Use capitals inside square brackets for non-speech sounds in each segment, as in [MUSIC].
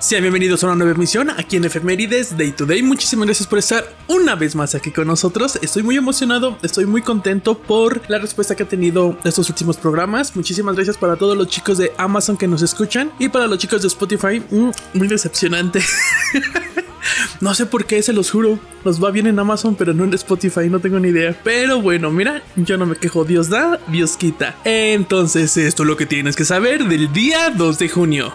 Sean bienvenidos a una nueva emisión aquí en Efemérides Day to Day. Muchísimas gracias por estar una vez más aquí con nosotros. Estoy muy emocionado, estoy muy contento por la respuesta que ha tenido estos últimos programas. Muchísimas gracias para todos los chicos de Amazon que nos escuchan y para los chicos de Spotify. Mm, muy decepcionante. [LAUGHS] No sé por qué, se los juro. Nos va bien en Amazon, pero no en Spotify, no tengo ni idea. Pero bueno, mira, yo no me quejo. Dios da, Dios quita. Entonces, esto es lo que tienes que saber del día 2 de junio.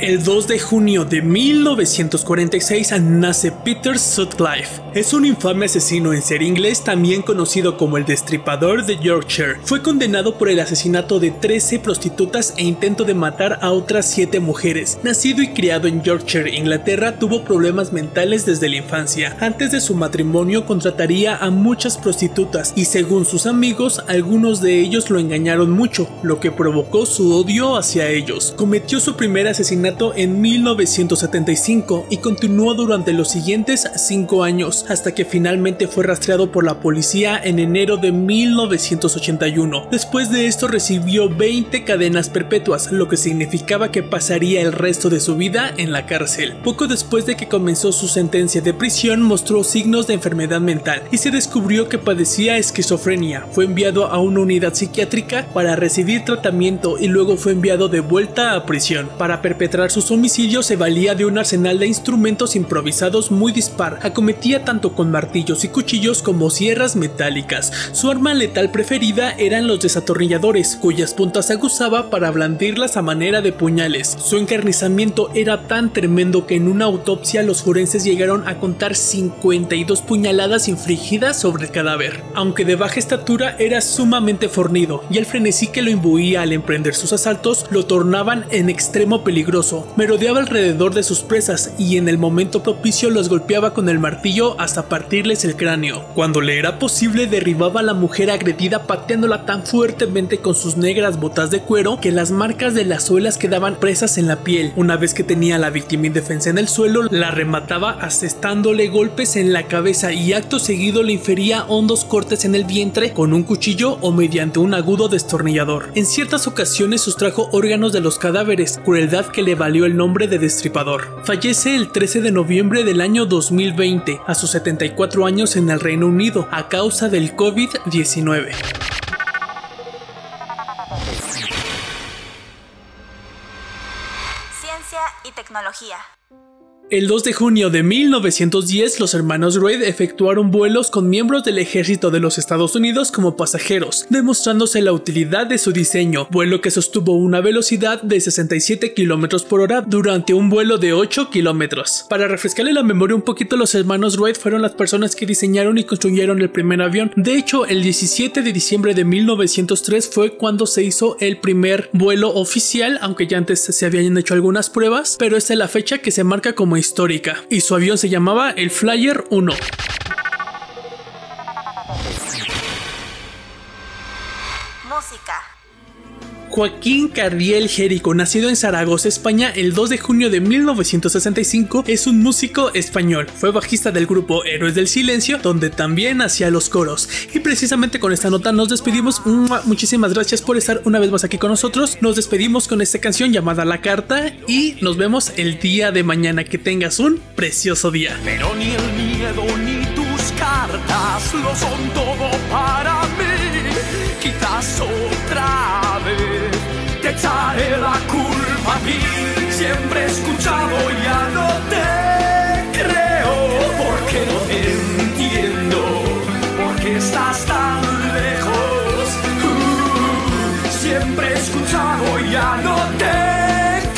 El 2 de junio de 1946 nace Peter Sutcliffe. Es un infame asesino en ser inglés también conocido como el Destripador de Yorkshire. Fue condenado por el asesinato de 13 prostitutas e intento de matar a otras 7 mujeres. Nacido y criado en Yorkshire, Inglaterra, tuvo problemas mentales desde la infancia. Antes de su matrimonio contrataría a muchas prostitutas y según sus amigos, algunos de ellos lo engañaron mucho, lo que provocó su odio hacia ellos. Cometió su primer asesinato en 1975 y continuó durante los siguientes 5 años hasta que finalmente fue rastreado por la policía en enero de 1981. Después de esto recibió 20 cadenas perpetuas, lo que significaba que pasaría el resto de su vida en la cárcel. Poco después de que comenzó su sentencia de prisión mostró signos de enfermedad mental y se descubrió que padecía esquizofrenia. Fue enviado a una unidad psiquiátrica para recibir tratamiento y luego fue enviado de vuelta a prisión para perpetrar sus homicidios se valía de un arsenal de instrumentos improvisados muy dispar. Acometía tanto con martillos y cuchillos como sierras metálicas. Su arma letal preferida eran los desatornilladores, cuyas puntas aguzaba para blandirlas a manera de puñales. Su encarnizamiento era tan tremendo que en una autopsia los forenses llegaron a contar 52 puñaladas infligidas sobre el cadáver. Aunque de baja estatura era sumamente fornido y el frenesí que lo imbuía al emprender sus asaltos lo tornaban en extremo peligroso merodeaba alrededor de sus presas y en el momento propicio los golpeaba con el martillo hasta partirles el cráneo. Cuando le era posible derribaba a la mujer agredida pateándola tan fuertemente con sus negras botas de cuero que las marcas de las suelas quedaban presas en la piel. Una vez que tenía a la víctima indefensa en el suelo, la remataba asestándole golpes en la cabeza y acto seguido le infería hondos cortes en el vientre con un cuchillo o mediante un agudo destornillador. En ciertas ocasiones sustrajo órganos de los cadáveres, crueldad que le valió el nombre de Destripador. Fallece el 13 de noviembre del año 2020, a sus 74 años en el Reino Unido, a causa del COVID-19. Ciencia y tecnología. El 2 de junio de 1910, los hermanos Wright efectuaron vuelos con miembros del ejército de los Estados Unidos como pasajeros, demostrándose la utilidad de su diseño, vuelo que sostuvo una velocidad de 67 km por hora durante un vuelo de 8 km. Para refrescarle la memoria un poquito, los hermanos Wright fueron las personas que diseñaron y construyeron el primer avión. De hecho, el 17 de diciembre de 1903 fue cuando se hizo el primer vuelo oficial, aunque ya antes se habían hecho algunas pruebas, pero esta es la fecha que se marca como histórica y su avión se llamaba el Flyer 1. Música. Joaquín Cardiel Jerico, nacido en Zaragoza, España, el 2 de junio de 1965, es un músico español. Fue bajista del grupo Héroes del Silencio, donde también hacía los coros. Y precisamente con esta nota nos despedimos. Muchísimas gracias por estar una vez más aquí con nosotros. Nos despedimos con esta canción llamada La Carta y nos vemos el día de mañana. Que tengas un precioso día. Pero ni el miedo ni tus cartas lo son todo para mí. Quizás otra vez te echaré la culpa a ti. Siempre he escuchado, ya no te creo, porque no te entiendo, porque estás tan lejos. Uh, siempre he escuchado, ya no te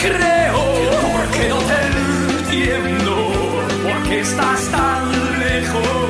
creo, porque no te entiendo, porque estás tan lejos.